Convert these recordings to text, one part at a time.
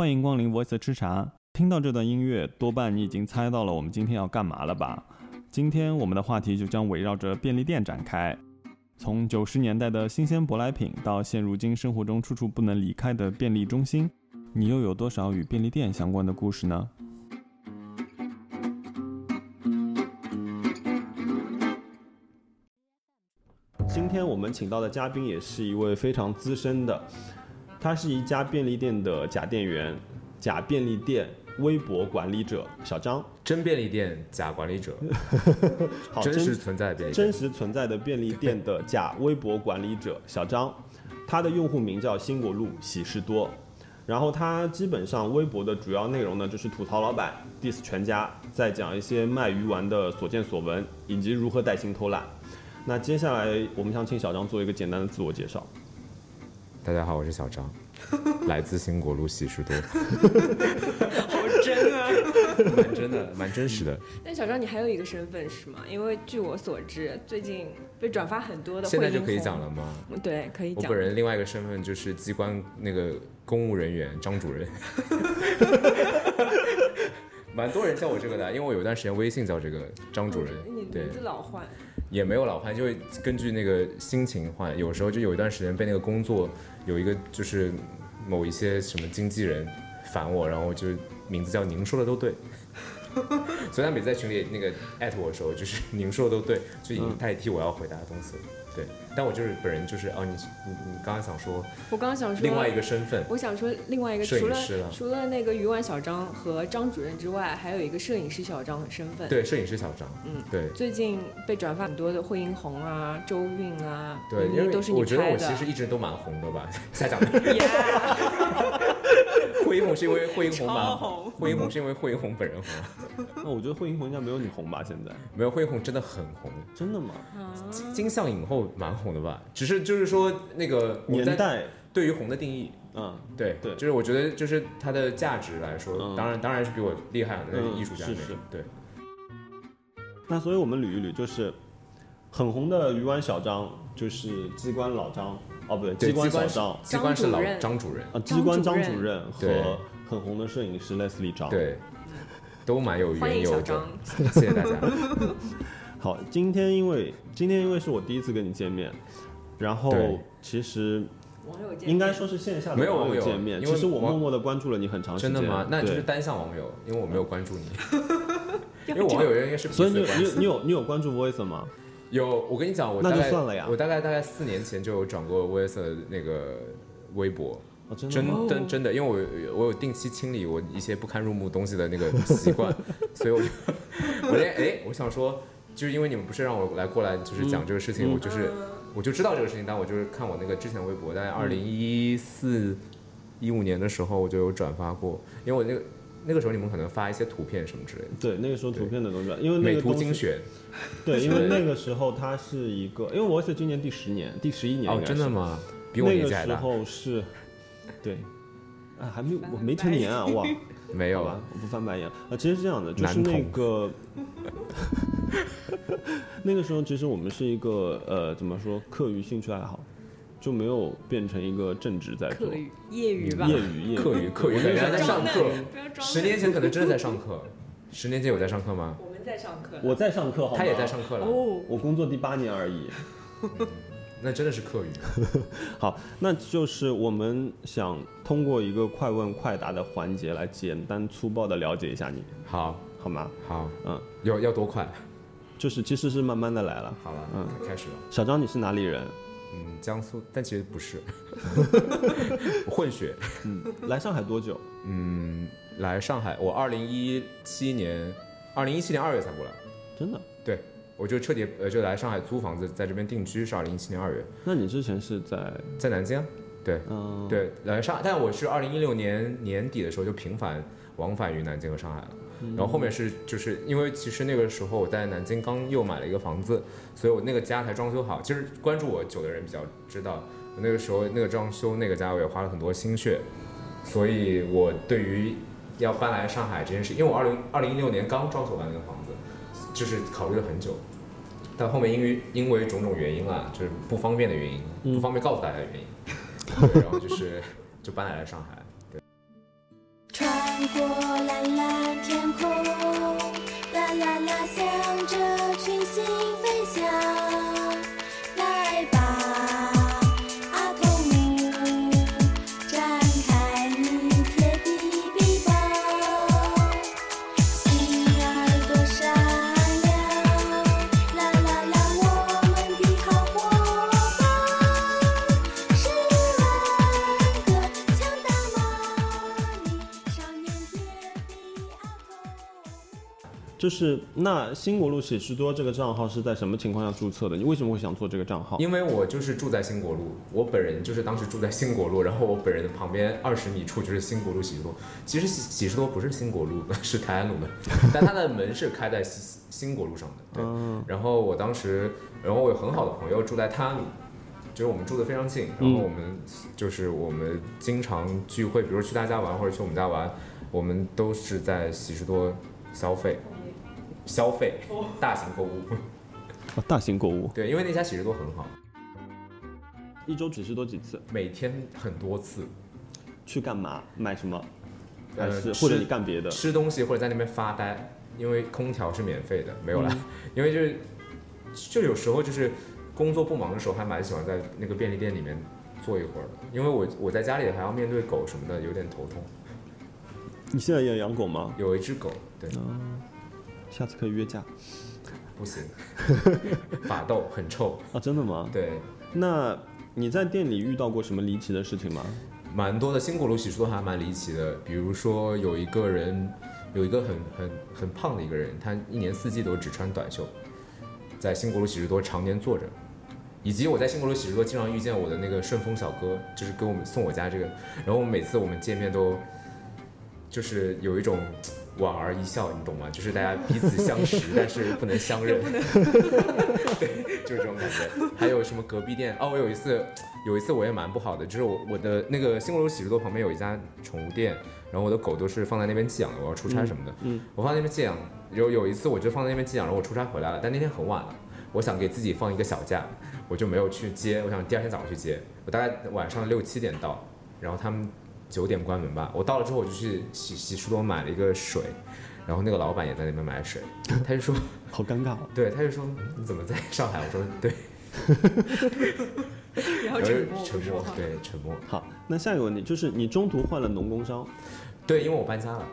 欢迎光临 Voice 吃茶。听到这段音乐，多半你已经猜到了我们今天要干嘛了吧？今天我们的话题就将围绕着便利店展开。从九十年代的新鲜舶来品，到现如今生活中处处不能离开的便利中心，你又有多少与便利店相关的故事呢？今天我们请到的嘉宾也是一位非常资深的，他是一家便利店的假店员，假便利店微博管理者小张，真便利店假管理者，好真实存在的便利店。真实存在的便利店的假微博管理者小张，他的用户名叫新果路喜事多，然后他基本上微博的主要内容呢就是吐槽老板、diss 全家，再讲一些卖鱼丸的所见所闻以及如何带薪偷懒。那接下来我们想请小张做一个简单的自我介绍。大家好，我是小张，来自新国路喜事多，好真啊！蛮真的，蛮真实的。但小张，你还有一个身份是吗？因为据我所知，最近被转发很多的现在就可以讲了吗？对，可以讲。我本人另外一个身份就是机关那个公务人员张主任，蛮多人叫我这个的，因为我有段时间微信叫这个张主任你，对名，字老换，也没有老换，就会根据那个心情换。有时候就有一段时间被那个工作有一个就是某一些什么经纪人烦我，然后就名字叫您说的都对。所以他每次在群里那个艾特我的时候，就是您说的都对，就已经代替我要回答的东西了。对，但我就是本人就是哦，你你你刚刚想说我刚刚想说另外一个身份，我想说另外一个，摄除了影师了除了那个鱼丸小张和张主任之外，还有一个摄影师小张的身份。，对，摄影师小张，嗯，对。最近被转发很多的惠英红啊、周韵啊，对，因为都是你我觉得。我其实一直都蛮红的吧，瞎讲。呀惠英红是因为惠英红超蛮红惠英红是因为惠英红本人红，那我觉得惠英红应该没有你红吧？现在没有惠英红真的很红，真的吗？金金像影后蛮红的吧？只是就是说那个年代，对于红的定义，嗯，对对就是我觉得就是它的价值来说，嗯当然当然是比我厉害的嗯艺术家那是是对。那所以我们捋一捋，就是很红的鱼丸小张，就是机关老张，哦不对，机关小张。机关是老张主任啊，机关张张主主任和很红的摄影师 Leslie 张。，对，都蛮有缘由的迎小张。谢谢大家。好，今天因为今天因为是我第一次跟你见面，然后其实网友应该说是线下的网没有。网友见面，因为其实我默默的关注了你很长时间。真的吗？那就是单向网友，因为我没有关注你，因为网友应该是彼所以你你有你有你有关注 Voice 吗？有，我跟你讲，我那大概就算了呀。我大概大概四年前就有转过 voice 的那个微博，哦，真的真吗？真真的，因为我有我有定期清理我一些不堪入目东西的那个习惯，所以我就我连哎，我想说，就是因为你们不是让我来过来就是讲这个事情，嗯。我就是我就知道这个事情，但我就是看我那个之前的微博，大概二零一四一五年的时候我就有转发过，因为我那个那个时候你们可能发一些图片什么之类的，对，那个时候图片的东西，因为那美图精选。对，因为那个时候它是一个，因为 Voice 今年第十年，第十一年哦真的？吗？比我那个时年纪还大，候是，对，啊，还没我没成年啊，哇，没有好吧，我不翻白眼。啊，其实是这样的，就是那个 那个时候，其实我们是一个呃，怎么说，课余兴趣爱好，就没有变成一个正职在做课，余、业余吧，业余业余课余课余我那个时候人家在上课，十年前可能真的在上课，十年前有在上课吗？我们在上课，我在上课，好他也在上课了，哦，我工作第八年而已。那真的是课余。好，那就是我们想通过一个快问快答的环节来简单粗暴的了解一下你，好，好吗？好，嗯，要要多快？就是其实是慢慢的来了。好了，嗯开始了。小张，你是哪里人？嗯，江苏，但其实不是，混血。嗯，来上海多久？嗯，来上海，我二零一七年，二零一七年二月才过来，真的？对，我就彻底呃就来上海租房子，在这边定居，是二零一七年二月，那你之前是在在南京啊。对，嗯，对，来上，但我是二零一六年年底的时候就频繁往返于南京和上海了。然后后面是就是因为其实那个时候我在南京刚又买了一个房子，所以我那个家才装修好。其实关注我久的人比较知道，那个时候那个装修那个家我也花了很多心血，所以我对于要搬来上海这件事，因为我二零二零一六年刚装修完那个房子，就是考虑了很久。但后面因为因为种种原因啊，就是不方便的原因，不方便告诉大家原因，对，然后就是就搬来了上海。对，过蓝蓝天空，啦啦啦，向着群星飞翔。就是那新国路喜事多这个账号是在什么情况下注册的？你为什么会想做这个账号？因为我就是住在新国路，我本人就是当时住在新国路，然后我本人的旁边二十米处就是新国路喜事多。其实喜喜事多不是新国路的，是泰安路的，但它的门是开在新新国路上的。对，嗯然后我当时，然后我有很好的朋友住在泰安路，就是我们住的非常近，然后我们就是我们经常聚会，比如去他家玩或者去我们家玩，我们都是在喜事多消费，消费大型购物。哦大型购物，对，因为那家其实都很好。一周只是多几次，每天很多次，去干嘛？买什么？还呃是或者你干别的？吃东西或者在那边发呆，因为空调是免费的，没有啦，因为就是就有时候就是工作不忙的时候，还蛮喜欢在那个便利店里面坐一会儿的，因为我我在家里还要面对狗什么的，有点头痛。你现在也养狗吗？有一只狗，对，下次可以约架不行，法斗很臭，啊！真的吗？对，那你在店里遇到过什么离奇的事情吗？蛮多的新国路喜事多还蛮离奇的，比如说有一个人，有一个很很很胖的一个人，他一年四季都只穿短袖，在新国路喜事多常年坐着，以及我在新国路喜事多经常遇见我的那个顺丰小哥，就是给我们送我家这个，然后我每次我们见面都就是有一种莞尔一笑，你懂吗？就是大家彼此相识，但是不能相认，对，就是这种感觉。还有什么隔壁店？哦，我有一次，有一次我也蛮不好的，就是我我的那个新国路喜事多旁边有一家宠物店，然后我的狗都是放在那边寄养的，我要出差什么的，嗯我放在那边寄养。有有一次我就放在那边寄养，然后我出差回来了，但那天很晚了，我想给自己放一个小假，我就没有去接，我想第二天早上去接。我大概晚上六七点到，然后他们九点关门吧。我到了之后，我就去洗洗漱多买了一个水，然后那个老板也在那边买水，他就说，好尴尬哦。对，他就说你怎么在上海？我说对，然后沉默。对，沉默。好，那下一个问题就是你中途换了农工商，对，因为我搬家了，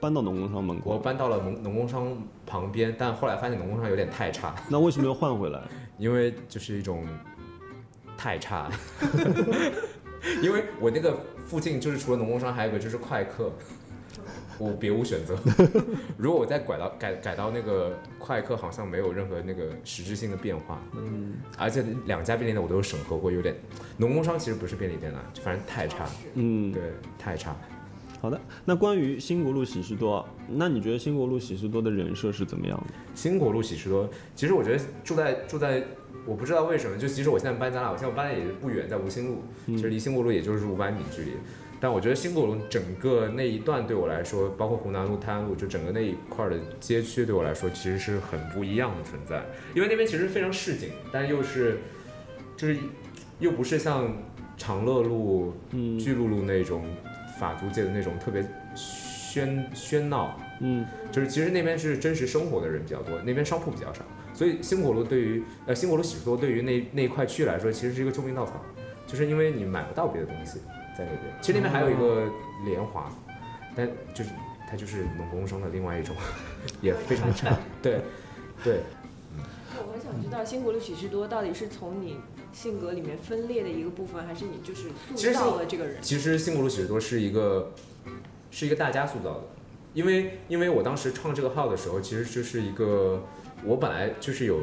搬到农工商门口，我搬到了农农工商旁边，但后来发现农工商有点太差，那为什么又换回来？因为就是一种太差，因为我那个附近就是除了农工商，还有一个就是快客，我别无选择。如果我再拐到改改到那个快客，好像没有任何那个实质性的变化。嗯，而且两家便利店我都有审核过，有点农工商其实不是便利店了，就反正太差，嗯，对，太差。好的。那关于新国路喜事多，那你觉得新国路喜事多的人设是怎么样的？新国路喜事多，其实我觉得住在住在，我不知道为什么，就其实我现在搬家了，我现在搬的也不远，在吴兴路，其实离兴国路也就是五百米距离。但我觉得新国路整个那一段对我来说，包括湖南路、泰安路，就整个那一块的街区对我来说，其实是很不一样的存在。因为那边其实非常市井，但又是就是又不是像长乐路、嗯巨鹿路那种法租界的那种特别喧喧闹，嗯就是其实那边是真实生活的人比较多，那边商铺比较少，所以星火路对于呃新国路喜事多对于那那一块区域来说，其实是一个救命稻草，就是因为你买不到别的东西在那边。其实那边还有一个联华，但就是它就是农工商的另外一种，也非常差。对对，我很想知道新国路喜事多到底是从你性格里面分裂的一个部分，还是你就是塑造了这个人？其实新国路喜事多是一个是一个大家塑造的，因为因为我当时创这个号的时候，其实就是一个我本来就是有，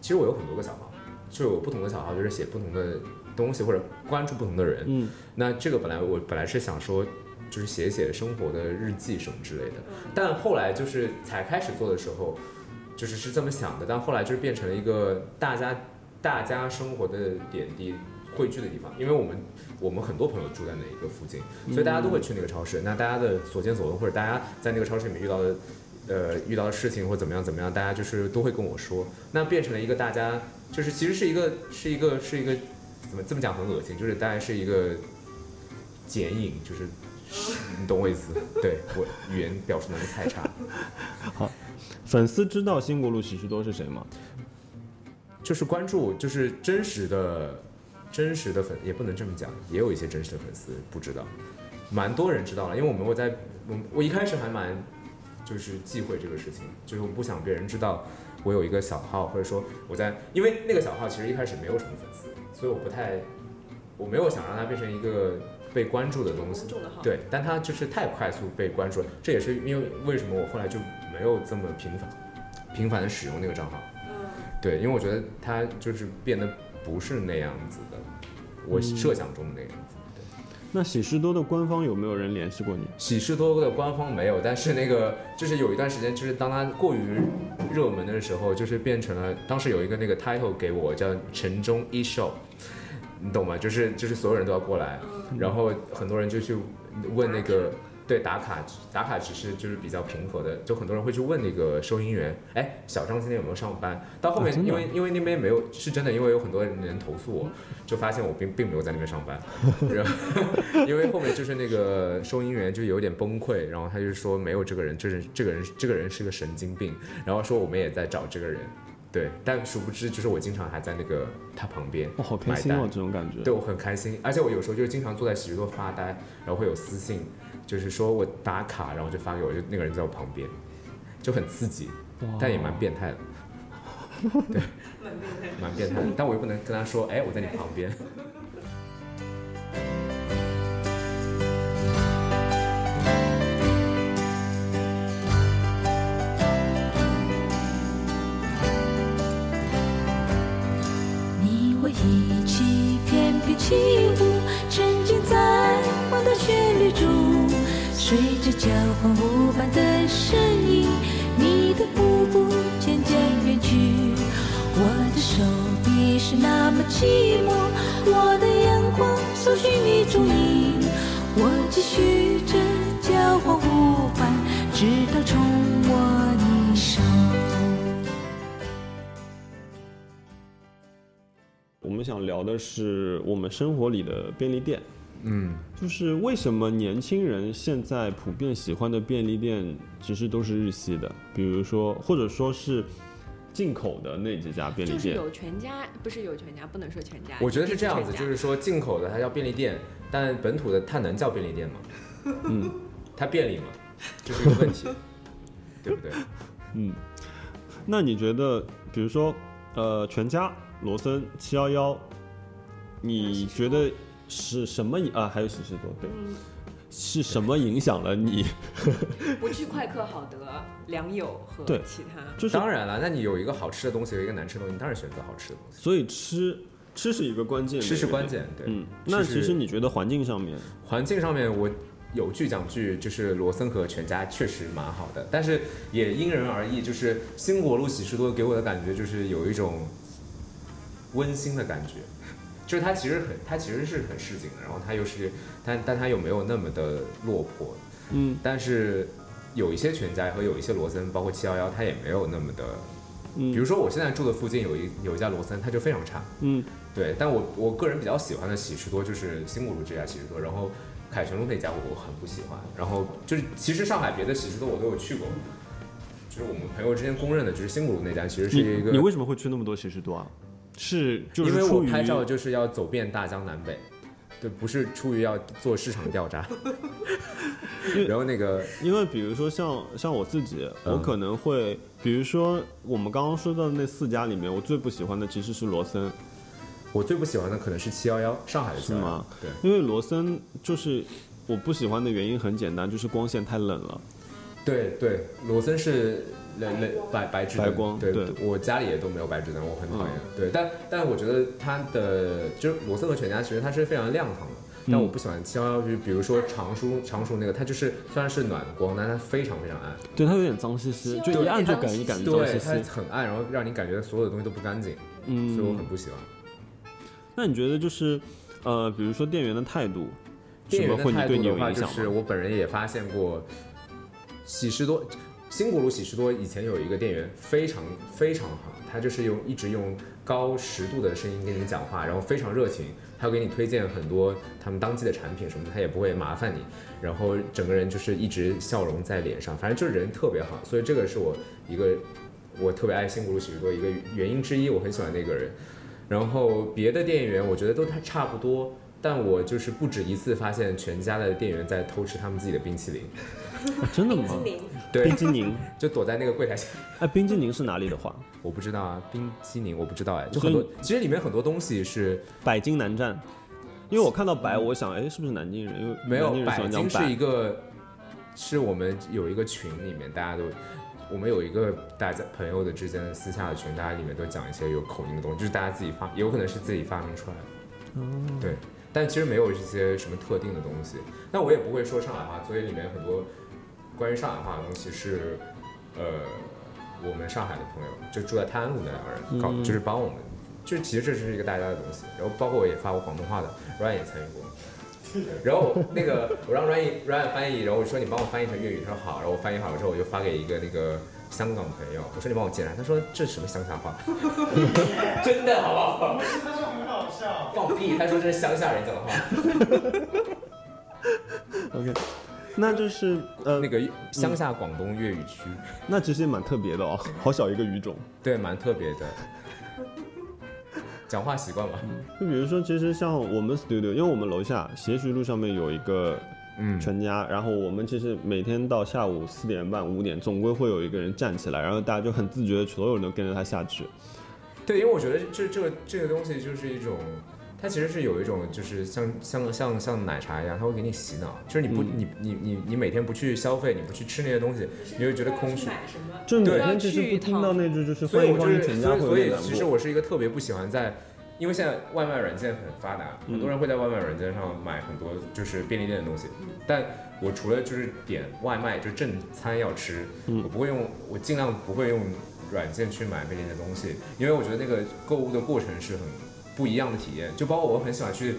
其实我有很多个小号，就有不同的小号，就是写不同的东西或者关注不同的人。嗯那这个本来我本来是想说，就是写一写生活的日记什么之类的，但后来就是才开始做的时候，就是是这么想的，但后来就是变成了一个大家大家生活的点滴汇聚的地方，因为我们我们很多朋友住在那一个附近，所以大家都会去那个超市。那大家的所见所闻，或者大家在那个超市里面遇到的，呃，遇到的事情或怎么样怎么样，大家就是都会跟我说。那变成了一个大家，就是其实是一个是一个是一个怎么这么讲很恶心，就是大概是一个剪影，就是你懂我意思？对我语言表述能力太差。好粉丝知道新国路喜事多是谁吗？就是关注，就是真实的、真实的粉，也不能这么讲，也有一些真实的粉丝不知道，蛮多人知道了，因为我们我在我我一开始还蛮就是忌讳这个事情，就是我不想别人知道我有一个小号，或者说我在，因为那个小号其实一开始没有什么粉丝，所以我不太，我没有想让它变成一个被关注的东西对，但它就是太快速被关注了，这也是因为为什么我后来就没有这么频繁频繁的使用那个账号。嗯，对，因为我觉得它就是变得不是那样子的，我设想中的那个样子。那喜事多的官方有没有人联系过你？喜事多的官方没有，但是那个就是有一段时间，就是当它过于热门的时候，就是变成了当时有一个那个 title 给我叫城中一 show，你懂吗？就是就是所有人都要过来，然后很多人就去问那个对打卡打卡只是就是比较平和的，就很多人会去问那个收银员，哎，小张今天有没有上班？到后面、啊因为因为那边没有是真的，因为有很多人投诉我，就发现我并并没有在那边上班，然后因为后面就是那个收银员就有点崩溃，然后他就说没有这个人，这人这个人这个人是个神经病，然后说我们也在找这个人。对，但殊不知，就是我经常还在那个他旁边，哦，好开心买哦，这种感觉。对我很开心，而且我有时候就是经常坐在洗浴多发呆，然后会有私信，就是说我打卡，然后就发给我，就那个人在我旁边，就很刺激，但也蛮变态的，对，蛮变态的，但我又不能跟他说，哎，我在你旁边。交欢舞伴的声音，你的步步渐渐远去。我的手臂是那么寂寞，我的眼光搜寻你踪影，我继续着交换舞伴，直到重握你手。我们想聊的是我们生活里的便利店，嗯，就是为什么年轻人现在普遍喜欢的便利店其实都是日系的，比如说或者说是进口的那几家便利店。就是有全家，不是有全家，不能说全家。我觉得是这样子，就是说进口的它叫便利店，但本土的它能叫便利店吗？嗯，它便利吗？这是一个问题，对不对？嗯，那你觉得，比如说，呃，全家、罗森、七幺幺，你觉得是什么影啊？还有喜事多，对，嗯，是什么影响了你？不去快客好德、良友和对其他。就是当然了，那你有一个好吃的东西，有一个难吃的东西，你当然选择好吃的东西。所以吃吃是一个关键，吃是关键。对。嗯，那其实你觉得环境上面，环境上面，我有句讲句，就是罗森和全家确实蛮好的，但是也因人而异。就是新国路喜事多给我的感觉就是有一种温馨的感觉，就是它其实很，它其实是很市井的，然后它又是，但但它又没有那么的落魄，嗯。但是有一些全家和有一些罗森，包括七幺幺，它也没有那么的，嗯，比如说我现在住的附近有一有一家罗森，它就非常差，嗯。对，但我我个人比较喜欢的喜事多就是新古路这家喜事多，然后凯旋路那家我很不喜欢，然后就是其实上海别的喜事多我都有去过，就是我们朋友之间公认的，就是新古路那家其实是一个你为什么会去那么多喜事多啊？是就是因为我拍照就是要走遍大江南北，对，不是出于要做市场调查。然后那个因为比如说像像我自己，嗯我可能会，比如说我们刚刚说到的那四家里面，我最不喜欢的其实是罗森，我最不喜欢的可能是七幺幺，上海的711是吗？对，因为罗森就是我不喜欢的原因很简单，就是光线太冷了。对对，罗森是冷冷白白炽灯白光对我家里也都没有白炽灯，我很讨厌。对，但但我觉得它的就是罗森和全家，其实它是非常亮堂的。但嗯我不喜欢七幺幺，就是比如说常熟常熟那个，它就是虽然是暖光，但它非常非常暗。对，它有点脏兮兮，就一按就感觉感觉脏对，兮它兮。很暗，然后让你感觉所有的东西都不干净，嗯所以我嗯很，不喜欢。那你觉得就是呃，比如说店员的态度，什店员的么会你对态度的话，你有影响？就是我本人也发现过，喜事多，新古鲁喜事多以前有一个店员非常非常好，他就是用一直用高十度的声音跟你讲话，然后非常热情，他会给你推荐很多他们当季的产品什么的，他也不会麻烦你，然后整个人就是一直笑容在脸上，反正就是人特别好，所以这个是我一个我特别爱新古鲁喜事多一个原因之一，我很喜欢那个人。然后别的店员我觉得都太差不多，但我就是不止一次发现全家的店员在偷吃他们自己的冰淇淋，啊 真的吗？冰激凌，对冰，激凌，就躲在那个柜台下。哎，冰激凌是哪里的话？我不知道啊，冰激凌我不知道哎，就很多，其实里面很多东西是百金南站，因为我看到白，我想，哎，是不是南京人？因为没有南京人喜百欢讲金是一。个，是我们有一个群里面大家都，我们有一个大家朋友的之间的私下的群，大家里面都讲一些有口音的东西，就是大家自己发，有可能是自己发明出来的，对，但其实没有一些什么特定的东西。那我也不会说上海话，所以里面很多关于上海话的东西是，呃，我们上海的朋友就住在泰安路那两个人搞，嗯就是帮我们，就是其实这是一个大家的东西。然后包括我也发过广东话的，Ryan 也参与过。然后那个我让 Ryan Ryan 翻译，然后我说你帮我翻译成粤语，他说好，然后我翻译好了之后我就发给一个那个香港朋友，我说你帮我进来，他说这是什么乡下话？真的好不好？他说很好笑。放屁！他说这是乡下人讲的话。OK，那就是呃，那个乡下广东粤语区，那其实也蛮特别的哦，好小一个语种。对，蛮特别的。讲话习惯吧，就比如说，其实像我们 studio，因为我们楼下斜徐路上面有一个嗯，全家，然后我们其实每天到下午四点半、五点，总归会有一个人站起来，然后大家就很自觉的，所有人都跟着他下去。对，因为我觉得这这个这个东西就是一种，它其实是有一种就是像像像像奶茶一样，它会给你洗脑，就是你不、嗯你你你你每天不去消费，你不去吃那些东西，你会觉得空虚。买什么？就每天其实不听到那句就是所以我就欢迎光临是所以所全家会有点难以其实。我是一个特别不喜欢在，因为现在外卖软件很发达，嗯很多人会在外卖软件上买很多就是便利店的东西，但我除了就是点外卖就正餐要吃，嗯我不会用，我尽量不会用软件去买便利店的东西，因为我觉得那个购物的过程是很不一样的体验，就包括我很喜欢去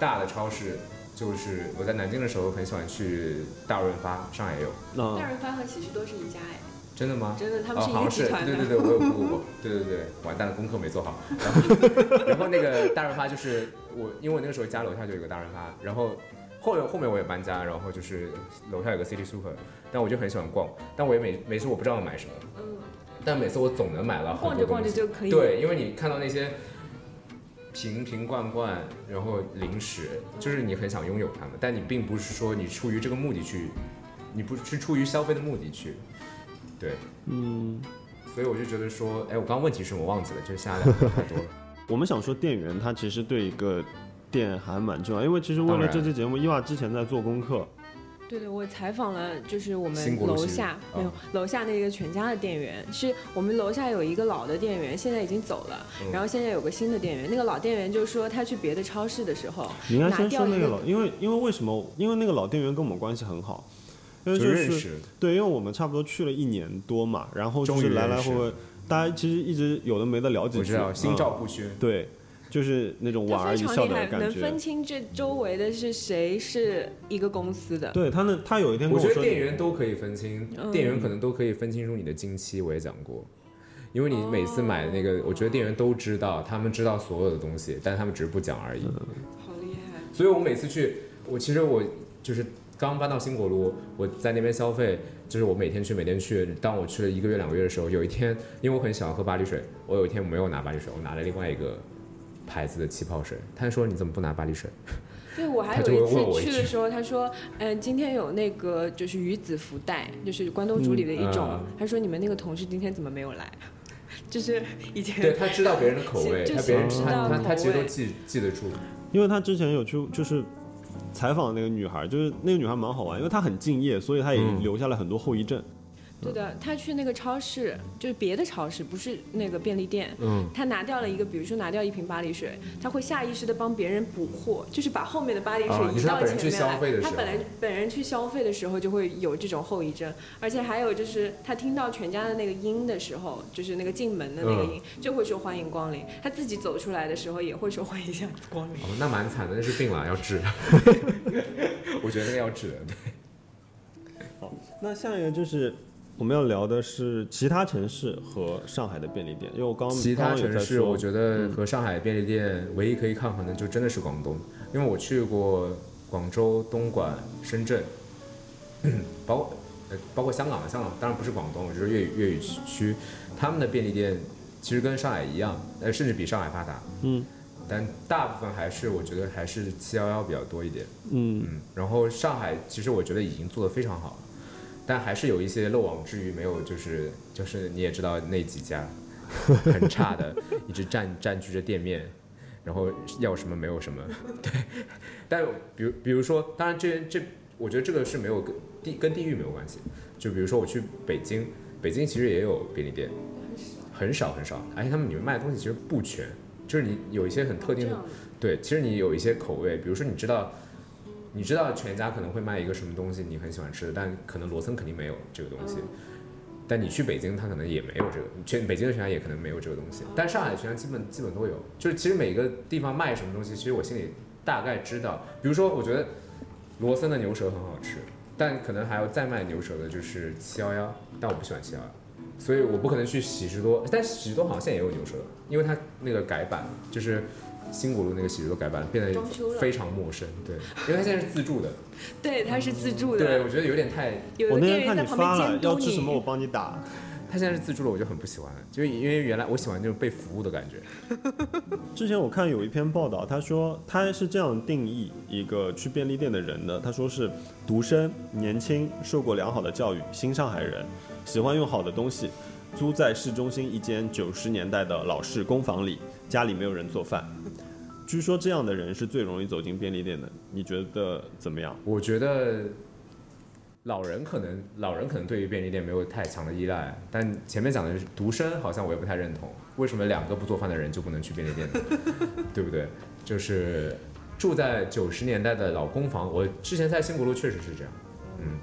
大的超市。就是我在南京的时候很喜欢去大润发，上海也有，那大润发和喜事都是一家哎，真的吗？真的，他哦，们是一好像是，个集团的。对对对，我有 Google 过，对对对，完蛋了，功课没做好。然后，然后那个大润发就是我，因为我那个时候家楼下就有个大润发，然后后面后面我也搬家，然后就是楼下有个 City Super，但我就很喜欢逛，但我也每每次我不知道买什么，嗯，但每次我总能买到很逛着逛着多东西。就可以。对，因为你看到那些瓶瓶罐罐，然后零食，就是你很想拥有它们，但你并不是说你出于这个目的去，你不是出于消费的目的去，对。嗯，所以我就觉得说，哎，我刚刚问题是我忘记了，就是下两个太多了。我们想说店员他其实对一个店还蛮重要，因为其实为了这期节目，伊娃之前在做功课，对对，我采访了，就是我们楼下哦没有楼下那个全家的店员，是我们楼下有一个老的店员，现在已经走了，嗯然后现在有个新的店员。那个老店员就说他去别的超市的时候，你应该先拿掉那个老，因为因为为什么？因为那个老店员跟我们关系很好，因为就就是认识，对，因为我们差不多去了一年多嘛，然后就是来来回回，大家其实一直有的没的聊几句，我知道，心照嗯不宣。对，就是那种莞他非尔一笑的感觉能分。清这周围的是谁是一个公司的。对他那他有一天跟说，我觉得店员都可以分清，嗯店员可能都可以分清楚你的经期，我也讲过。因为你每次买那个，我觉得店员都知道，他们知道所有的东西，但他们只是不讲而已。好厉害！所以我每次去，我其实我就是刚搬到新国路，我在那边消费，就是我每天去，每天去。当我去了一个月、两个月的时候，有一天，因为我很喜欢喝巴黎水，我有一天我没有拿巴黎水，我拿了另外一个牌子的气泡水。他说你怎么不拿巴黎水？对，我还 有一次去的时候，他说，嗯、今天有那个就是鱼子福袋，就是关东煮里的一种。嗯他说你们那个同事今天怎么没有来？就是以前对他知道别人的口味，就 他别人知他道口他他其实都记记得住。因为他之前有去就是采访那个女孩，就是那个女孩蛮好玩，因为她很敬业，所以她也嗯留下了很多后遗症。对的，他去那个超市，就是别的超市，不是那个便利店。嗯，他拿掉了一个，比如说拿掉一瓶巴黎水，他会下意识的帮别人补货，就是把后面的巴黎水移到说他本人去前面来。消费的时候他本来本人去消费的时候就会有这种后遗症，而且还有就是他听到全家的那个音的时候，就是那个进门的那个嗯音，就会说欢迎光临。他自己走出来的时候也会说欢迎一下光临。哦，那蛮惨的，那是病了，要治。我觉得那个要治的。对好，那下一个就是我们要聊的是其他城市和上海的便利店，因为我刚其他城市，我觉得和上海便利店唯一可以抗衡的，就真的是广东，因为我去过广州、东莞、深圳，包括呃包括香港的，香港当然不是广东，我就是粤语粤语区，他们的便利店其实跟上海一样，呃，甚至比上海发达，嗯。但大部分还是我觉得还是七幺幺比较多一点，嗯。嗯，然后上海其实我觉得已经做得非常好了，但还是有一些漏网之鱼没有，就是就是你也知道那几家很差的，一直占占据着店面，然后要什么没有什么，对。但比如比如说，当然这这我觉得这个是没有跟地跟地域没有关系，就比如说我去北京，北京其实也有便利店，很少很少，而且他们里面卖的东西其实不全，就是你有一些很特定的。对，其实你有一些口味，比如说你知道，你知道全家可能会卖一个什么东西你很喜欢吃的，但可能罗森肯定没有这个东西。但你去北京，它可能也没有这个，全北京的全家也可能没有这个东西。但上海的全家基本基本都有，就是其实每个地方卖什么东西，其实我心里大概知道。比如说，我觉得罗森的牛舌很好吃，但可能还要再卖牛舌的就是七幺幺，但我不喜欢七幺幺，所以我不可能去喜之多。但喜之多好像现在也有牛舌，因为它那个改版就是新国路那个喜剧都改版变得非常陌生，对，因为它现在是自助的，对，它是自助的对的，我觉得有点太有的我那天看店员在旁你发了边监督要吃什么，我。帮你打。它现在是自助的，我就很不喜欢，就因为原来我喜欢那种被服务的感觉。之前我看有一篇报道，他说他是这样定义一个去便利店的人的，他说是独生、年轻、受过良好的教育、新上海人，喜欢用好的东西，租在市中心一间九十年代的老式公房里，家里没有人做饭。据说这样的人是最容易走进便利店的，你觉得怎么样？我觉得老人可能老人可能对于便利店没有太强的依赖，但前面讲的是独生，好像我也不太认同。为什么两个不做饭的人就不能去便利店呢？对不对？就是住在九十年代的老公房，我之前在新国路确实是这样，嗯，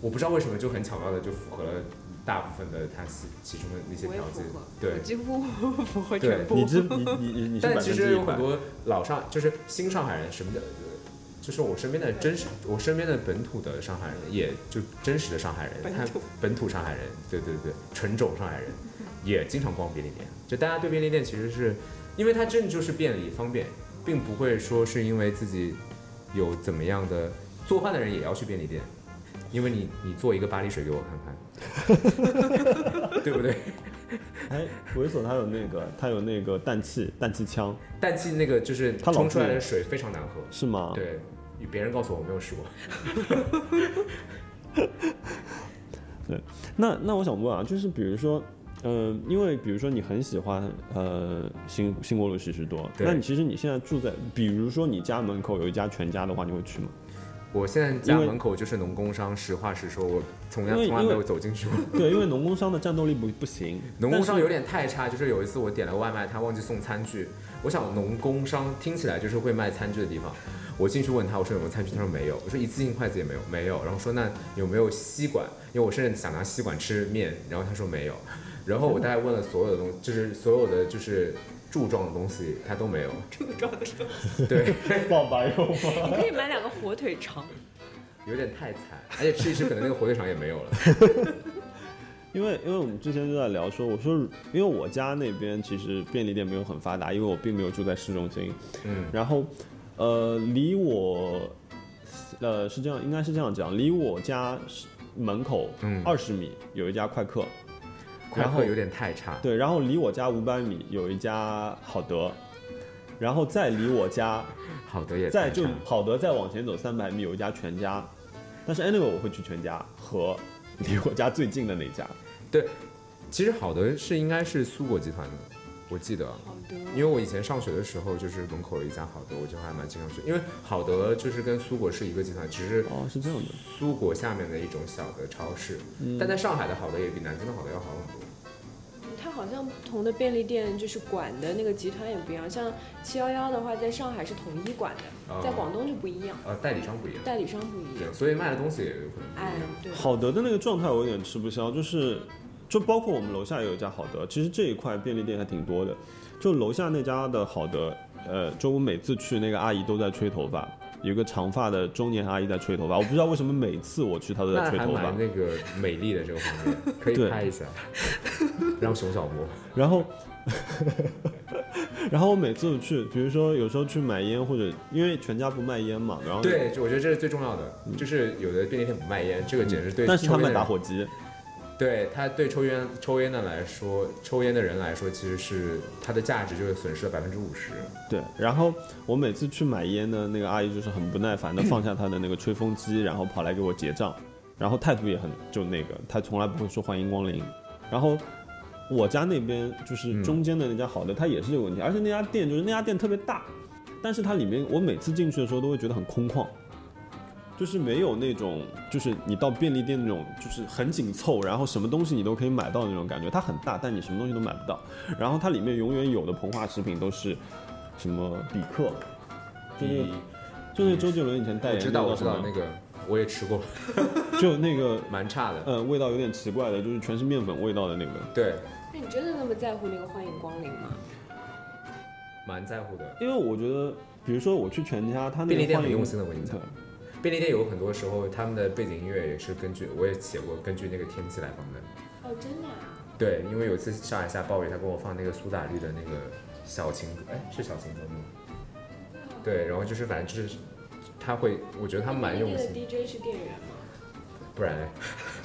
我不知道为什么就很巧妙的就符合了大部分的他其其中的那些条件，，对，几乎 符合对全部。你这你你你你但其。实有很多老上，就是新上海人，什么叫，就是我身边的真实，我身边的本土的上海人，也就真实的上海人，他本土本土上海人，对对对，纯种上海人，也经常逛便利店。就大家对便利店其实是，因为它真的就是便利方便，并不会说是因为自己有怎么样的，做饭的人也要去便利店。因为你，你做一个巴黎水给我看看，对不对？哎，猥琐他有那个他有那个氮气氮气枪氮气那个就是它冲出来的水非常难喝，是吗？对，别人告诉我我没有试过。对那那我想问啊，就是比如说，呃，因为比如说你很喜欢呃新新国路喜事多，对那你其实你现在住在，比如说你家门口有一家全家的话，你会去吗？我现在家门口就是农工商，实话实说，我从来从来没有走进去过。对，因为农工商的战斗力不不行，农工商有点太差，就是有一次我点了个外卖，他忘记送餐具。我想农工商听起来就是会卖餐具的地方，我进去问他，我说有没有餐具，他说没有。我说一次性筷子也没有，没有。然后说那有没有吸管？因为我甚至想拿吸管吃面，然后他说没有。然后我大概问了所有的东，就是所有的就是柱状的东西，它都没有。柱状的东西，对，爆白肉吗？你可以买两个火腿肠，有点太惨，而且吃一吃可能那个火腿肠也没有了。因为因为我们之前就在聊说，我说因为我家那边其实便利店没有很发达，因为我并没有住在市中心，嗯，然后呃离我呃是这样，应该是这样讲，离我家门口嗯二十米有一家快客。然后快客有点太差。对，然后离我家五百米有一家好德，然后再离我家好德也再就好德再往前走三百米有一家全家，但是 anyway 我会去全家和离我家最近的那家。对其实好德是应该是苏果集团的，我记得，好的。因为我以前上学的时候就是门口有一家好德，我就还蛮经常去，因为好德就是跟苏果是一个集团，只是哦，是这样的。苏果下面的一种小的超市，但在上海的好德也比南京的好德要好很多。它好像不同的便利店就是管的那个集团也不一样，像七幺幺的话，在上海是统一管的，哦在广东就不一样，呃，代理商不一样，代理商不一样。对，所以卖的东西也有可能不哎一样。，对，好德的那个状态我有点吃不消，就是就包括我们楼下也有一家好德，其实这一块便利店还挺多的。就楼下那家的好德，呃，就我每次去那个阿姨都在吹头发，有个长发的中年阿姨在吹头发，我不知道为什么每次我去她都在吹头发蛮。那个美丽的这个画面，可以对拍一下，让熊小波。然后，然后我每次去，比如说有时候去买烟，或者因为全家不卖烟嘛，然后对，就我觉得这是最重要的，就是有的便利店不卖烟，这个简直对。但是他卖打火机，对他对抽烟抽烟的来说，抽烟的人来说，其实是它的价值就是损失了百分之五十。对。然后我每次去买烟呢，那个阿姨就是很不耐烦的放下她的那个吹风机，然后跑来给我结账，然后态度也很就那个，她从来不会说欢迎光临。然后我家那边就是中间的那家好的，它也是这个问题，而且那家店就是那家店特别大，但是它里面我每次进去的时候都会觉得很空旷。就是没有那种，就是你到便利店那种，就是很紧凑，然后什么东西你都可以买到那种感觉。它很大，但你什么东西都买不到。然后它里面永远有的膨化食品都是什么比克，就是比就那周杰伦以前代言的我知道，我知道那个我也吃过，就那个 蛮差的。呃味道有点奇怪的，就是全是面粉味道的那个。对，那你真的那么在乎那个欢迎光临吗？蛮在乎的。因为我觉得，比如说我去全家，他那便利店很个欢迎用心的，我跟你讲。便利店有很多时候他们的背景音乐也是根据我也写过根据那个天气来放的。哦，真的啊？对，因为有一次上海下暴雨，他给我放那个苏打绿的那个小情歌，哎，是小情歌吗？对，然后就是反正就是他会，我觉得他蛮用心的 DJ 是店员吗？不然嘞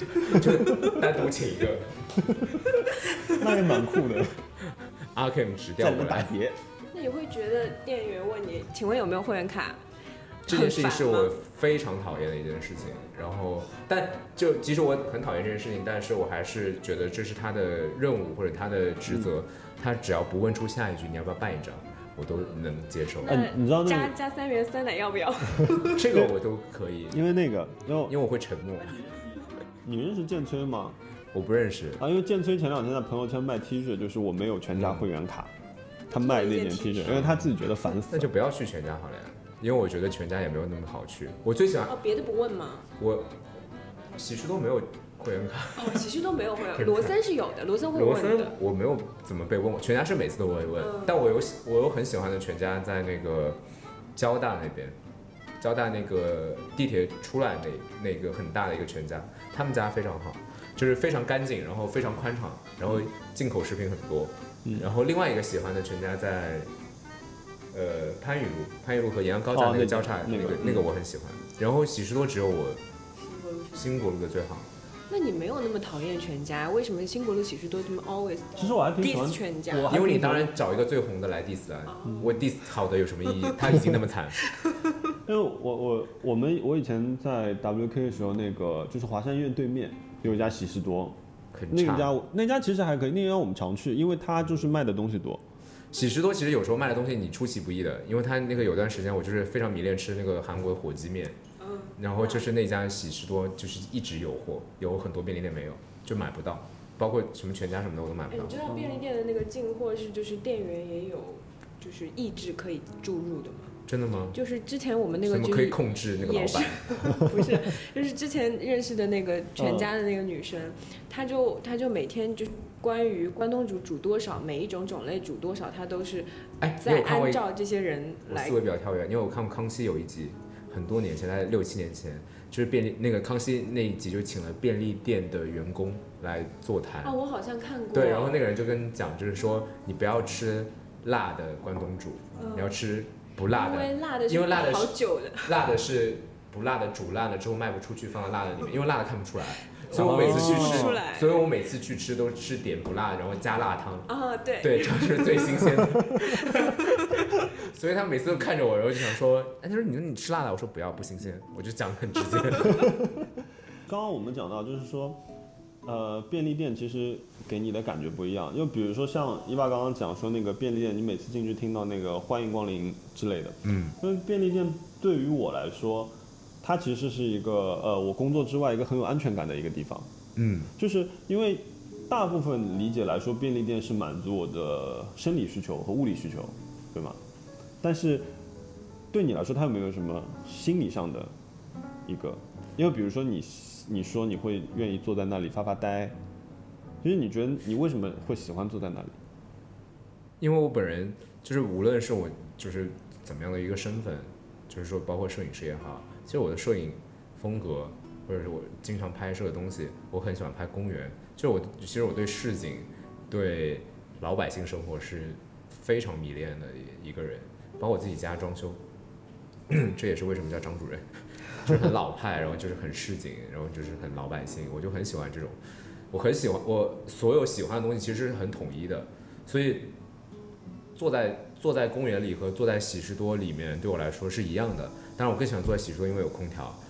就单独请一个 那也蛮酷的，阿 Kim 直调过来。那你会觉得店员问你，请问有没有会员卡？这件事情是我非常讨厌的一件事情。然后，但就即使我很讨厌这件事情，但是我还是觉得这是他的任务或者他的职责。他只要不问出下一句你要不要办一张，我都能接受。那哎你知道那个加加三元酸奶要不要？这个我都可以，因为那个，因为因为我会沉默。你认识建崔吗？我不认识，啊，因为建崔前两天在朋友圈卖 T 恤，就是我没有全家会员卡，他卖那件 T 恤，因为他自己觉得烦死了。那就不要去全家好了呀，因为我觉得全家也没有那么好去。我最喜欢哦，别的不问吗？我喜事都没有会员卡，哦，其实都没有会员，天 罗森是有的，罗森会罗森问的。我没有怎么被问过，全家是每次都会问，嗯但我有喜我有很喜欢的全家在那个交大那边，交大那个地铁出来那那个很大的一个全家，他们家非常好，就是非常干净，然后非常宽敞，然后进口食品很多，嗯然后另外一个喜欢的全家在。呃，番禺路，番禺路和延安高架哦那个交叉，那个那个那个我很喜欢。然后喜事多只有我新国路的最好。那你没有那么讨厌全家，为什么新国路喜事多这么 always 其实我还挺喜欢 diss 全家？因为你当然找一个最红的来 diss 啊，我 diss 好的有什么意义？他已经那么惨，因为我我我们我以前在 WK 的时候，那个就是华山医院对面有一家喜事多。那家那家其实还可以，那家我们常去，因为它就是卖的东西多。喜事多其实有时候卖的东西你出其不意的，因为他那个有段时间我就是非常迷恋吃那个韩国的火鸡面，嗯，然后就是那家喜事多就是一直有货，有很多便利店没有，就买不到，包括什么全家什么的我都买哎，不到你。知道便利店的那个进货是就是店员也有就是意志可以注入的吗？真的吗？就是之前我们那个什么可以控制那个老板？不是，就是之前认识的那个全家的那个女生，她就她就每天就关于关东煮煮多少，每一种种类煮多少，它都是哎，你在按照这些人来我思维比较跳跃，因为我看过康熙有一集，很多年前，大概六七年前，就是便利那个康熙那一集就请了便利店的员工来座谈。哦，我好像看过。对，然后那个人就跟你讲，就是说你不要吃辣的关东煮，嗯你要吃不辣因的，为辣的是因为辣的是好久的，辣的是不辣的煮烂了之后卖不出去，放在辣的里面，因为辣的看不出来，所以我每次去吃，哦所以我每次去吃都吃点不辣，然后加辣汤。啊，对，对，这样是最新鲜的。所以他每次都看着我，然后就想说，哎，他说你说你吃辣的，我说不要，不新鲜，我就讲得很直接。刚刚我们讲到，就是说，呃，便利店其实给你的感觉不一样。就比如说像伊娃刚刚讲说那个便利店，你每次进去听到那个欢迎光临之类的，嗯，因为便利店对于我来说，它其实是一个呃我工作之外一个很有安全感的一个地方。嗯，就是因为大部分理解来说，便利店是满足我的生理需求和物理需求，对吗？但是对你来说，它有没有什么心理上的一个？因为比如说你你说你会愿意坐在那里发发呆，其实你觉得你为什么会喜欢坐在那里？因为我本人就是无论是我就是怎么样的一个身份，就是说包括摄影师也好，其实我的摄影风格或者是我经常拍摄的东西，我很喜欢拍公园，就我其实我对市井、对老百姓生活是非常迷恋的一个人，包括我自己家装修，这也是为什么叫张主任，就是很老派，然后就是很市井，然后就是很老百姓，我就很喜欢这种，我很喜欢我所有喜欢的东西其实是很统一的，所以坐在坐在公园里和坐在喜事多里面对我来说是一样的，当然我更喜欢坐在洗漱，因为有空调，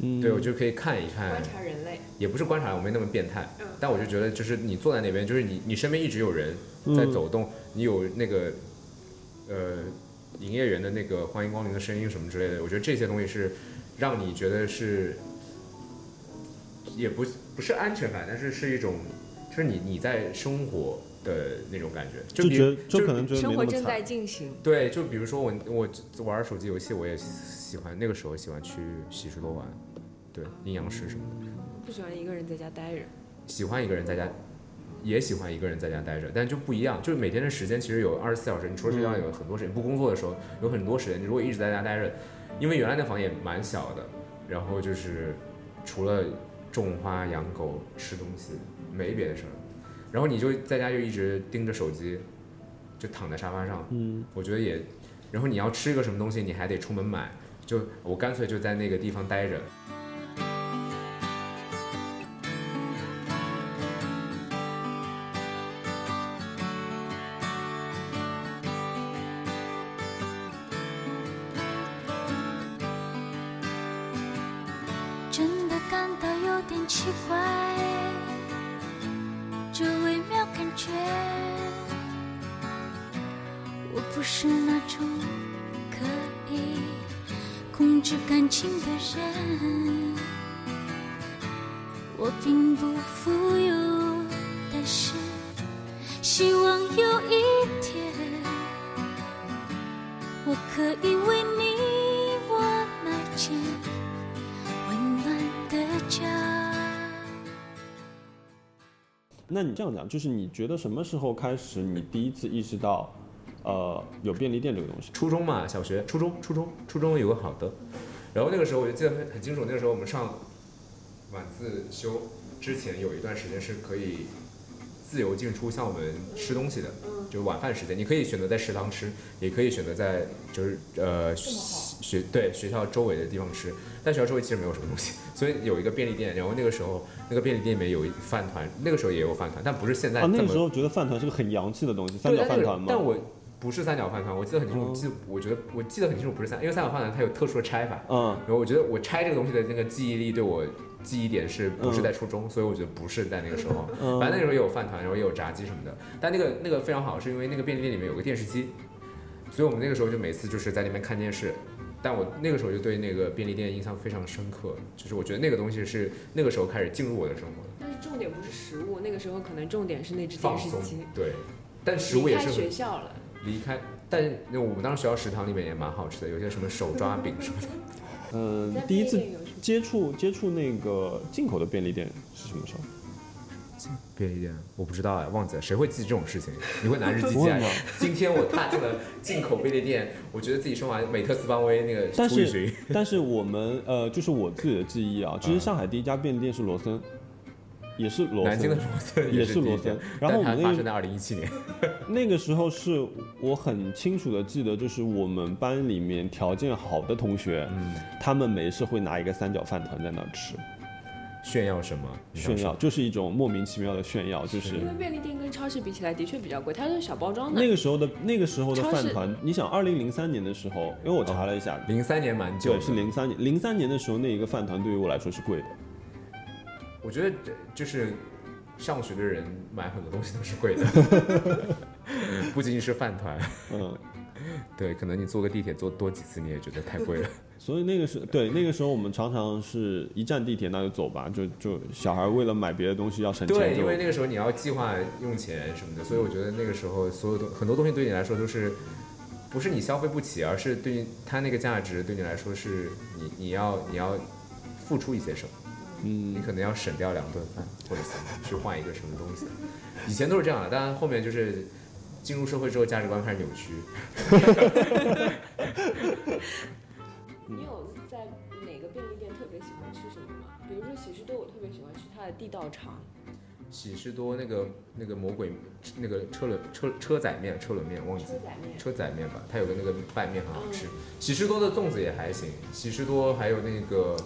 嗯，对我就可以看一看观，察人类，也不是观察，我没那么变态嗯，但我就觉得就是你坐在那边，就是你你身边一直有人在嗯走动，你有那个呃营业员的那个欢迎光临的声音什么之类的，我觉得这些东西是让你觉得是也不不是安全感，但是是一种就是你你在生活的那种感觉，就觉比就可能觉得生没那么活正在惨。进行。对，就比如说我我玩手机游戏，我也喜欢那个时候喜欢去喜事多玩，对阴阳师什么的。不喜欢一个人在家待着，喜欢一个人在家，也喜欢一个人在家待着，但就不一样。就是每天的时间其实有二十四小时，你除了睡觉有很多时间，不工作的时候有很多时间。你如果一直在家待着，因为原来那房也蛮小的，然后就是除了种花、养狗、吃东西，没别的事儿。然后你就在家就一直盯着手机，就躺在沙发上，嗯，我觉得也，然后你要吃一个什么东西，你还得出门买，就我干脆就在那个地方待着。真的感到有点奇怪，觉。我不是那种可以控制感情的人，我并不富有，但是希望有一天，我可以为你那你这样讲，就是你觉得什么时候开始，你第一次意识到，呃，有便利店这个东西？初中嘛，小学、初中、初中、初中有个好的，然后那个时候我就记得很很清楚，那个时候我们上晚自修之前有一段时间是可以自由进出像我们吃东西的，就是晚饭时间，你可以选择在食堂吃，也可以选择在就是呃学对学校周围的地方吃，但学校周围其实没有什么东西，所以有一个便利店，然后那个时候那个便利店里面有饭团，那个时候也有饭团，但不是现在啊，那个时候觉得饭团是个很洋气的东西，三角饭团吗？但我不是三角饭团，我记得很清楚，哦。记得我觉得我记得很清楚不是三，因为三角饭团它有特殊的拆法，嗯，然后我觉得我拆这个东西的那个记忆力对我记忆点是不是嗯在初中，所以我觉得不是在那个时候，嗯反正那个时候也有饭团，然后也有炸鸡什么的，但那个那个非常好，是因为那个便利店里面有个电视机，所以我们那个时候就每次就是在那边看电视。但我那个时候就对那个便利店印象非常深刻，就是我觉得那个东西是那个时候开始进入我的生活的，但是重点不是食物，那个时候可能重点是那只电放松视机。，对，但食物也离开是学校了，离开，但那我们当时学校食堂里面也蛮好吃的，有些什么手抓饼什么的。嗯第一次接触接触那个进口的便利店是什么时候？便利店我不知道哎，忘记了，谁会记这种事情？你会拿日记记吗？今天我踏进了进口便利店，我觉得自己生完美特斯邦威那个但是。但是我们呃，就是我自己的记忆啊，其实嗯上海第一家便利店是罗森，也是罗南京的森。罗森也是罗森然后我们发生在二零一七年。那个时候是我很清楚的记得，就是我们班里面条件好的同学，嗯，他们没事会拿一个三角饭团在那吃，炫耀什么？炫耀。就是一种莫名其妙的炫耀，就是因为便利店跟超市比起来的确比较贵，它是小包装的。那个时候的那个时候的饭团，你想，二零零三年的时候，因为我查了一下，零三年蛮久是零三年，零三年的时候那一个饭团对于我来说是贵的，我觉得这就是上学的人买很多东西都是贵的，不仅仅是饭团。嗯，对，可能你坐个地铁坐多几次，你也觉得太贵了。所以那个是对那个时候我们常常是一站地铁那就走吧，就就小孩为了买别的东西要省钱，对，因为那个时候你要计划用钱什么的，所以我觉得那个时候所有东很多东西对你来说都是不是你消费不起，而是对于它那个价值对你来说是你你要你要付出一些什么，你嗯，可能要省掉两顿饭或者去换一个什么东西。以前都是这样的，但后面就是进入社会之后价值观开始扭曲。你有在哪个便利店特别喜欢吃什么吗？比如说喜事多，我特别喜欢吃它的地道肠，喜事多那个那个魔鬼那个车轮车车仔面车轮面忘记车仔面。车仔面吧，它有个那个拌面很好吃嗯。喜事多的粽子也还行，喜事多还有那个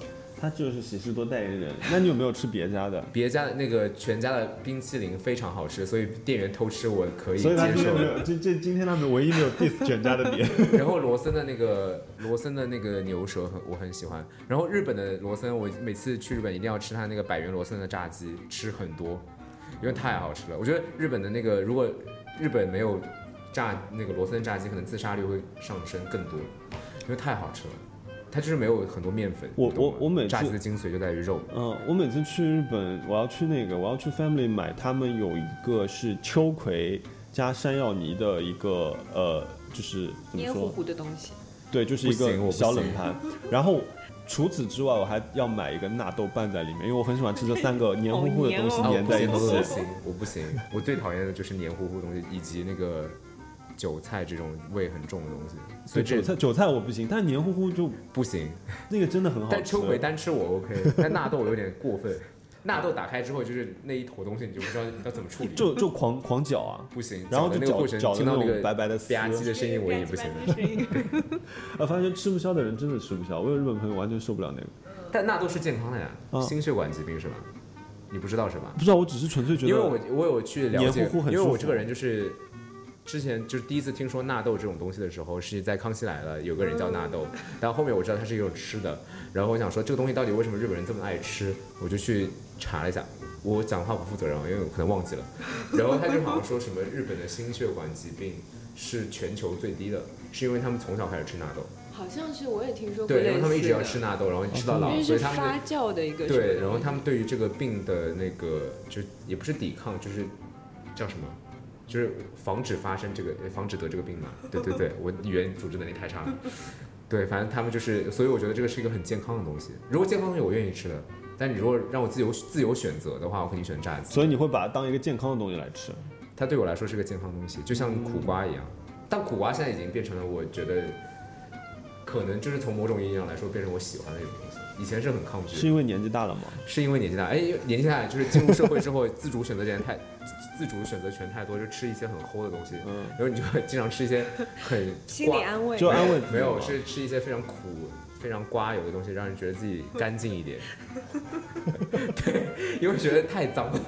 他就是喜事多代言人。那你有没有吃别家的？别家的那个全家的冰淇淋非常好吃，所以店员偷吃我可以所以他接受今天没。有，这这今天他们唯一没有 diss 全家的点。然后罗森的那个罗森的那个牛舌很我很喜欢。然后日本的罗森，我每次去日本一定要吃他那个百元罗森的炸鸡，吃很多，因为太好吃了。我觉得日本的那个如果日本没有炸那个罗森炸鸡，可能自杀率会上升更多，因为太好吃了。它就是没有很多面粉。我我我每次炸鸡的精髓就在于肉。嗯，我每次去日本，我要去那个，我要去 Family 买，他们有一个是秋葵加山药泥的一个呃，就是怎么黏糊？糊的东西，对，就是一个小冷盘。然后除此之外，我还要买一个纳豆拌在里面，因为我很喜欢吃这 三个黏糊糊的东西好粘在一起我不起。行，我不行，我最讨厌的就是黏糊糊的东西，以及那个韭菜这种味很重的东西，所所以韭菜韭菜我不行，但黏糊糊就不行。那个真的很好吃。但秋葵单吃我 OK，但纳豆有点过分。纳豆打开之后就是那一坨东西，你就不知道要怎么处理。就 就狂狂搅啊，不行，然后就搅搅那个过程听到那个白白的丝。吧唧的声音我也不行。啊，发现吃不消的人真的吃不消。我有日本朋友完全受不了那个。但纳豆是健康的呀，啊心血管疾病是吧？你不知道是吧？不知道，我只是纯粹觉得，因为我我有去了解，黏糊糊很因为我这个人就是。之前就是第一次听说纳豆这种东西的时候，是在《康熙来了》有个人叫纳豆，但后后面我知道它是一种吃的，然后我想说这个东西到底为什么日本人这么爱吃，我就去查了一下，我讲话不负责任啊，因为我可能忘记了，然后他就好像说什么日本的心血管疾病是全球最低的，是因为他们从小开始吃纳豆，好像是我也听说过对，他们一直要吃纳豆，然后吃到老，所以他们发酵的一个对，然后他们对于这个病的那个，就也不是抵抗，就是叫什么，就是防止发生这个，防止得这个病嘛。对对对，我语言组织能力太差了。对，反正他们就是，所以我觉得这个是一个很健康的东西。如果健康的东西我愿意吃的，但你如果让我自由自由选择的话，我肯定选炸鸡。所以你会把它当一个健康的东西来吃。它对我来说是个健康东西，就像苦瓜一样。但苦瓜现在已经变成了我觉得，可能就是从某种意义上来说，变成我喜欢的一种东西。以前是很抗拒，是因为年纪大了吗？是因为年纪大，哎，年纪大就是进入社会之后，自主选择权太，自主选择权太多，就吃一些很齁的东西，嗯，然后你就会经常吃一些很心理安慰。就安慰没有是吃一些非常苦、非常刮油的东西，让人觉得自己干净一点。对，因为觉得太脏了。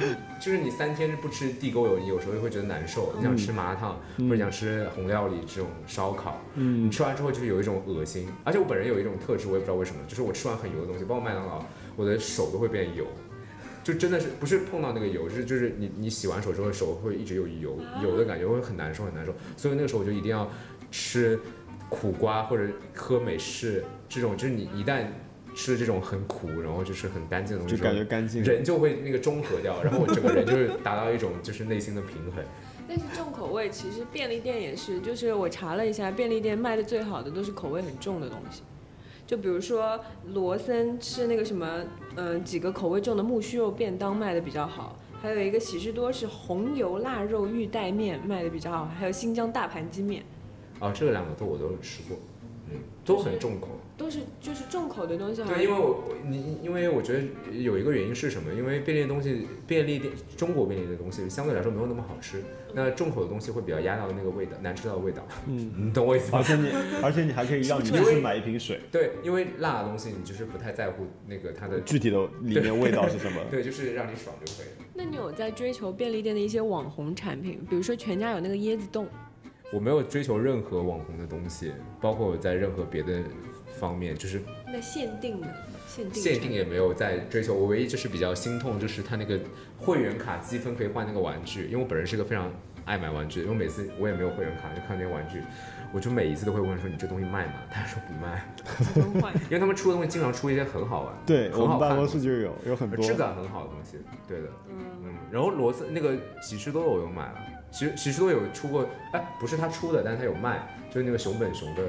就是你三天不吃地沟油，你有时候会觉得难受。你想吃麻辣烫，嗯或者想吃红料理这种烧烤，嗯你吃完之后就是有一种恶心。而且我本人有一种特质，我也不知道为什么，就是我吃完很油的东西，包括麦当劳，我的手都会变油。就真的是不是碰到那个油，是就是你你洗完手之后手会一直有油油的感觉，会很难受很难受。所以那个时候我就一定要吃苦瓜或者喝美式这种，就是你一旦吃这种很苦，然后就是很干净的东西，就感觉干净。人就会那个中和掉，然后我整个人就是达到一种就是内心的平衡。但是重口味其实便利店也是，就是我查了一下，便利店卖的最好的都是口味很重的东西。就比如说罗森是那个什么，嗯、几个口味重的木须肉便当卖的比较好，还有一个喜事多是红油腊肉玉带面卖的比较好，还有新疆大盘鸡面，啊，这两个都我都有吃过，嗯，都很重口。都是就是重口的东西。好对，因为我我你因为我觉得有一个原因是什么？因为便利店东西，便利店中国便利店的东西相对来说没有那么好吃，那重口的东西会比较压到那个味道，难吃到的味道。嗯，你懂我意思吗？而且你而且你还可以让你去买一瓶水，对，因为辣的东西你就是不太在乎那个它的，具体的里面味道是什么？对，就是让你爽就可以了。那你有在追求便利店的一些网红产品，比如说全家有那个椰子冻，我没有追求任何网红的东西，包括我在任何别的方面，就是那限定的限定限定也没有在追求。我唯一就是比较心痛，就是它那个会员卡积分可以换那个玩具，因为我本人是个非常爱买玩具，因为每次我也没有会员卡，就看那些玩具，我就每一次都会问说你这东西卖吗？他说不卖。因为他们出的东西经常出一些很好玩、对我很好看办公室就有有很多质感很好的东西，对的，嗯，嗯。然后罗森那个喜事多我有买了，喜喜事多有出过，哎，不是他出的，但是他有卖，就是那个熊本熊的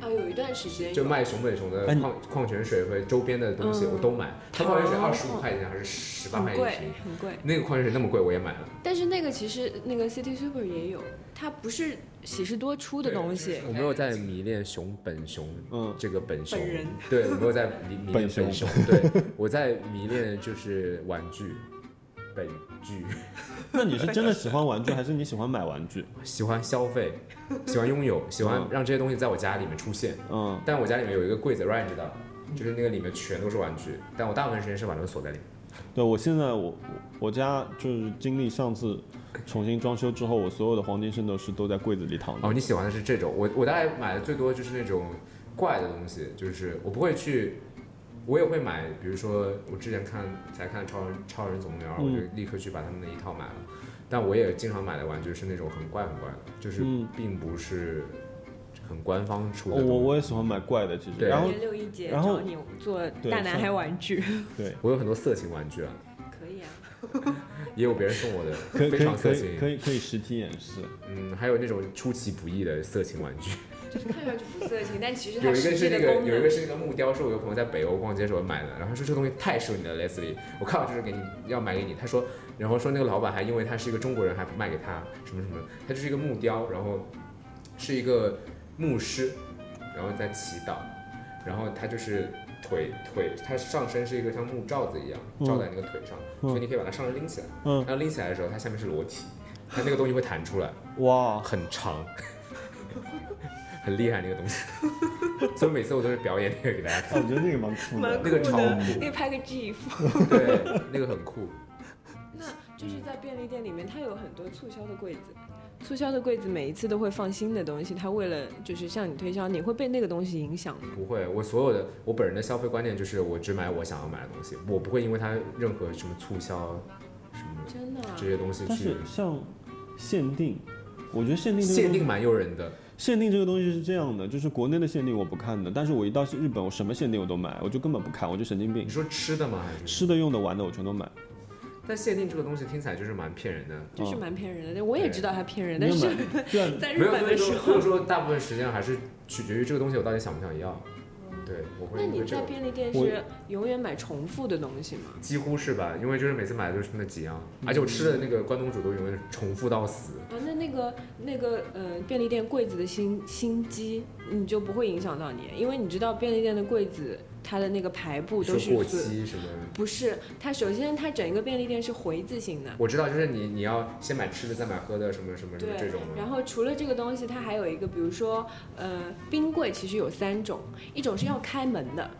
啊，有一段时间就卖熊本熊的矿矿泉水和周边的东西，嗯我都买。它矿泉水哦二十五块钱还是十八块钱一瓶？很贵。那个矿泉水那么贵，我也买了。但是那个其实那个 City Super 也有，它不是喜事多出的东西。我没有在迷恋熊本熊，嗯这个本熊，对 我没有在迷迷恋本熊本熊，对我在迷恋就是玩具，本剧，那你是真的喜欢玩具，还是你喜欢买玩具？喜欢消费，喜欢拥有，喜欢嗯让这些东西在我家里面出现。嗯，但我家里面有一个柜子，Ryan 知道，就是那个里面全都是玩具，但我大部分时间是把它们锁在里面。对我现在我我我家就是经历上次重新装修之后，我所有的黄金圣斗士都在柜子里躺着。哦，你喜欢的是这种，我我大概买的最多就是那种怪的东西，就是我不会去，我也会买，比如说我之前看才看超人超人总动员我就立刻去把他们那一套买了。但我也经常买的玩具是那种很怪很怪的，就是嗯并不是很官方出的我。我也喜欢买怪的，其实。对然后六一节找你做大男孩玩具，对，我有很多色情玩具啊，可以啊。也有别人送我的，可以可以非常色可以情。可以可以实体演示。嗯，还有那种出其不意的色情玩具。就是看上去不色情，但其实有一个是那个有一个是那个木雕，是我有个朋友在北欧逛街时候买的，然后说这个东西太适合你了，Leslie，我看到就是给你要买给你，他说，然后说那个老板还因为他是一个中国人还不卖给他什么什么，他就是一个木雕，然后是一个牧师，然后在祈祷，然后他就是腿腿，他上身是一个像木罩子一样嗯。罩在那个腿上，所以你可以把它上身拎起来，嗯然后拎起来的时候，它下面是裸体，它那个东西会弹出来，哇，很长，很厉害那个东西，所以每次我都是表演那个给大家看，我觉得那个蛮酷的。那个超的酷可以拍个 GIF。对，那个很酷。那就是在便利店里面，它有很多促销的柜子。促销的柜子每一次都会放新的东西，它为了就是向你推销，你会被那个东西影响吗？不会，我所有的我本人的消费观念就是我只买我想要买的东西，我不会因为它任何什么促销什么真的、啊这？些东西但去是像限定，我觉得限定限定蛮诱人的。限定这个东西是这样的，就是国内的限定我不看的，但是我一到日本，我什么限定我都买，我就根本不看，我就神经病你。说吃的吗？还是？吃的、用的、玩的我全都买。但限定这个东西听起来就是蛮骗人的。就是蛮骗人的，我也知道它骗人，但是在没有，日本的时所以说，所以候，说大部分时间还是取决于这个东西我到底想不想要。对，我会那你在便利店是永远买重复的东西吗？几乎是吧，因为就是每次买的就是那几样，而且我吃的那个关东煮都永远重复到死。啊，那那个那个呃，便利店柜子的新新机，你就不会影响到你，因为你知道便利店的柜子它的那个排布都是过期什么？不是，它首先它整一个便利店是回字形的。我知道，就是你你要先买吃的，再买喝的，什么什么什么这种，然？后除了这个东西，它还有一个，比如说，呃，冰柜其实有三种，一种是要开门的，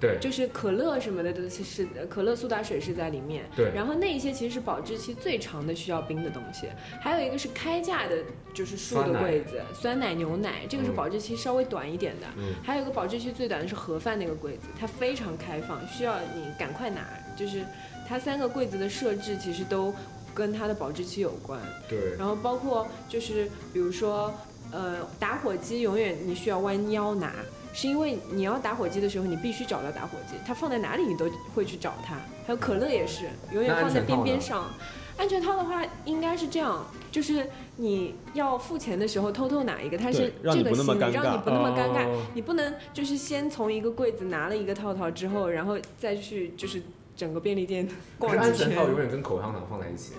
对就是可乐什么的都是是呃可乐、苏打水是在里面，对，然后那一些其实是保质期最长的需要冰的东西，还有一个是开架的，就是竖的柜子，酸奶、牛奶，这个是嗯保质期稍微短一点的。嗯还有一个保质期最短的是盒饭那个柜子，它非常开放，需要你赶快拿。就是它三个柜子的设置其实都跟它的保质期有关，对，然后包括就是比如说呃打火机永远你需要弯腰拿。是因为你要打火机的时候，你必须找到打火机，它放在哪里你都会去找它。还有可乐也是，永远放在边边上。安全套的话，应该是这样，就是你要付钱的时候偷偷拿一个，它是对让你这个行为，不那么尴尬让你不那么尴尬。哦你不能就是先从一个柜子拿了一个套套之后，然后再去就是整个便利店逛几圈安全套。永远跟口香糖放在一起，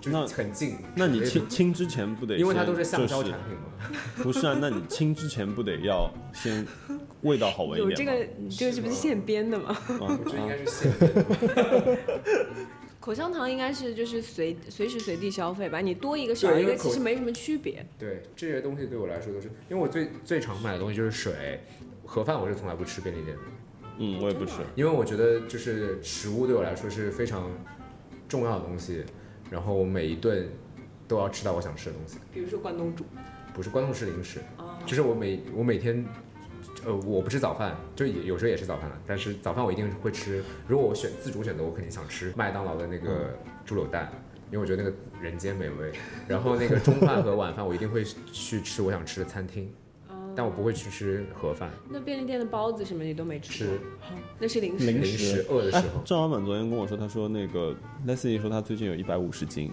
就很近。那你也清清之前不得先？因为它都是橡胶产品嘛。不是啊，那你清之前不得要先味道好闻一点有这？个，你这个是不是现编的吗？啊我觉得应啊该是现的。口香糖应该是就是随随时随地消费吧，你多一个少一个其实没什么区别。对，这些东西对我来说都是，因为我最最常买的东西就是水，盒饭我是从来不吃便利店的，嗯，我也不吃。因为我觉得就是食物对我来说是非常重要的东西，然后我每一顿都要吃到我想吃的东西，比如说关东煮不是关东吃零食，啊，就是我每我每天。呃，我不吃早饭，就也有时候也吃早饭了，但是早饭我一定会吃。如果我选自主选择，我肯定想吃麦当劳的那个猪柳蛋，因为我觉得那个人间美味。然后那个中饭和晚饭我一定会去吃我想吃的餐厅，但我不会去吃盒饭。那便利店的包子什么你都没吃过？吃好那是零食。零零食饿的时哎候，，郑老板昨天跟我说，他说那个 Leslie 说他最近有一百五十斤，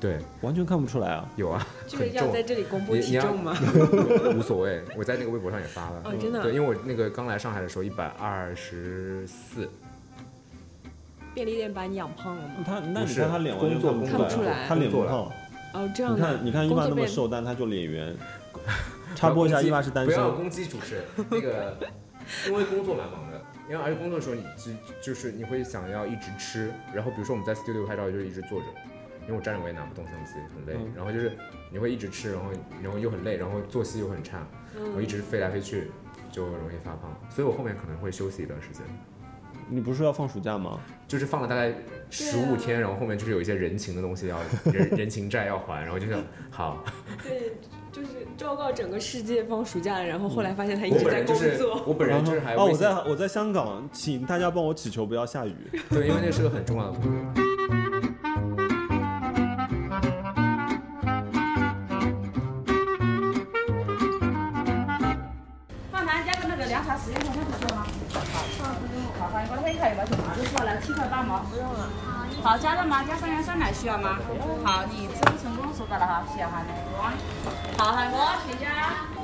对，完全看不出来啊。有啊，这个很重要在这里公布体重吗？无所谓。我在那个微博上也发了。哦，真的啊。对，因为我那个刚来上海的时候一百二十四，便利店把你养胖了吗？他那你看他脸完全工作看不出来他脸不胖，哦，这样的。你看，你看伊工作变娃那么瘦，但他就脸圆。插播一下，伊娃是单身不要。攻击主持人。那个，因为工作蛮忙的，因为而且工作的时候你就就是你会想要一直吃，然后比如说我们在 studio 拍照就是一直坐着，因为我站着我也拿不动相机，很累。嗯然后就是你会一直吃，然后然后又很累，然后作息又很差，我一直飞来飞去就容易发胖，所以我后面可能会休息一段时间。你不是说要放暑假吗？就是放了大概十五天，然后后面就是有一些人情的东西要人人情债要还，然后就想好，对，就是昭告整个世界放暑假，然后后来发现他一直在工本人就是作。我本人就是还哦，我在我在香港，请大家帮我祈求不要下雨。对，因为那是个很重要的工作。饭堂加个那个凉茶十一块钱可以吗？好，好，反正一块一块有吗？就过来七块八毛。不用了。好，加了吗？加三元酸奶需要吗？好，你支付成功收到了哈，谢谢哈。好，海哥，请加。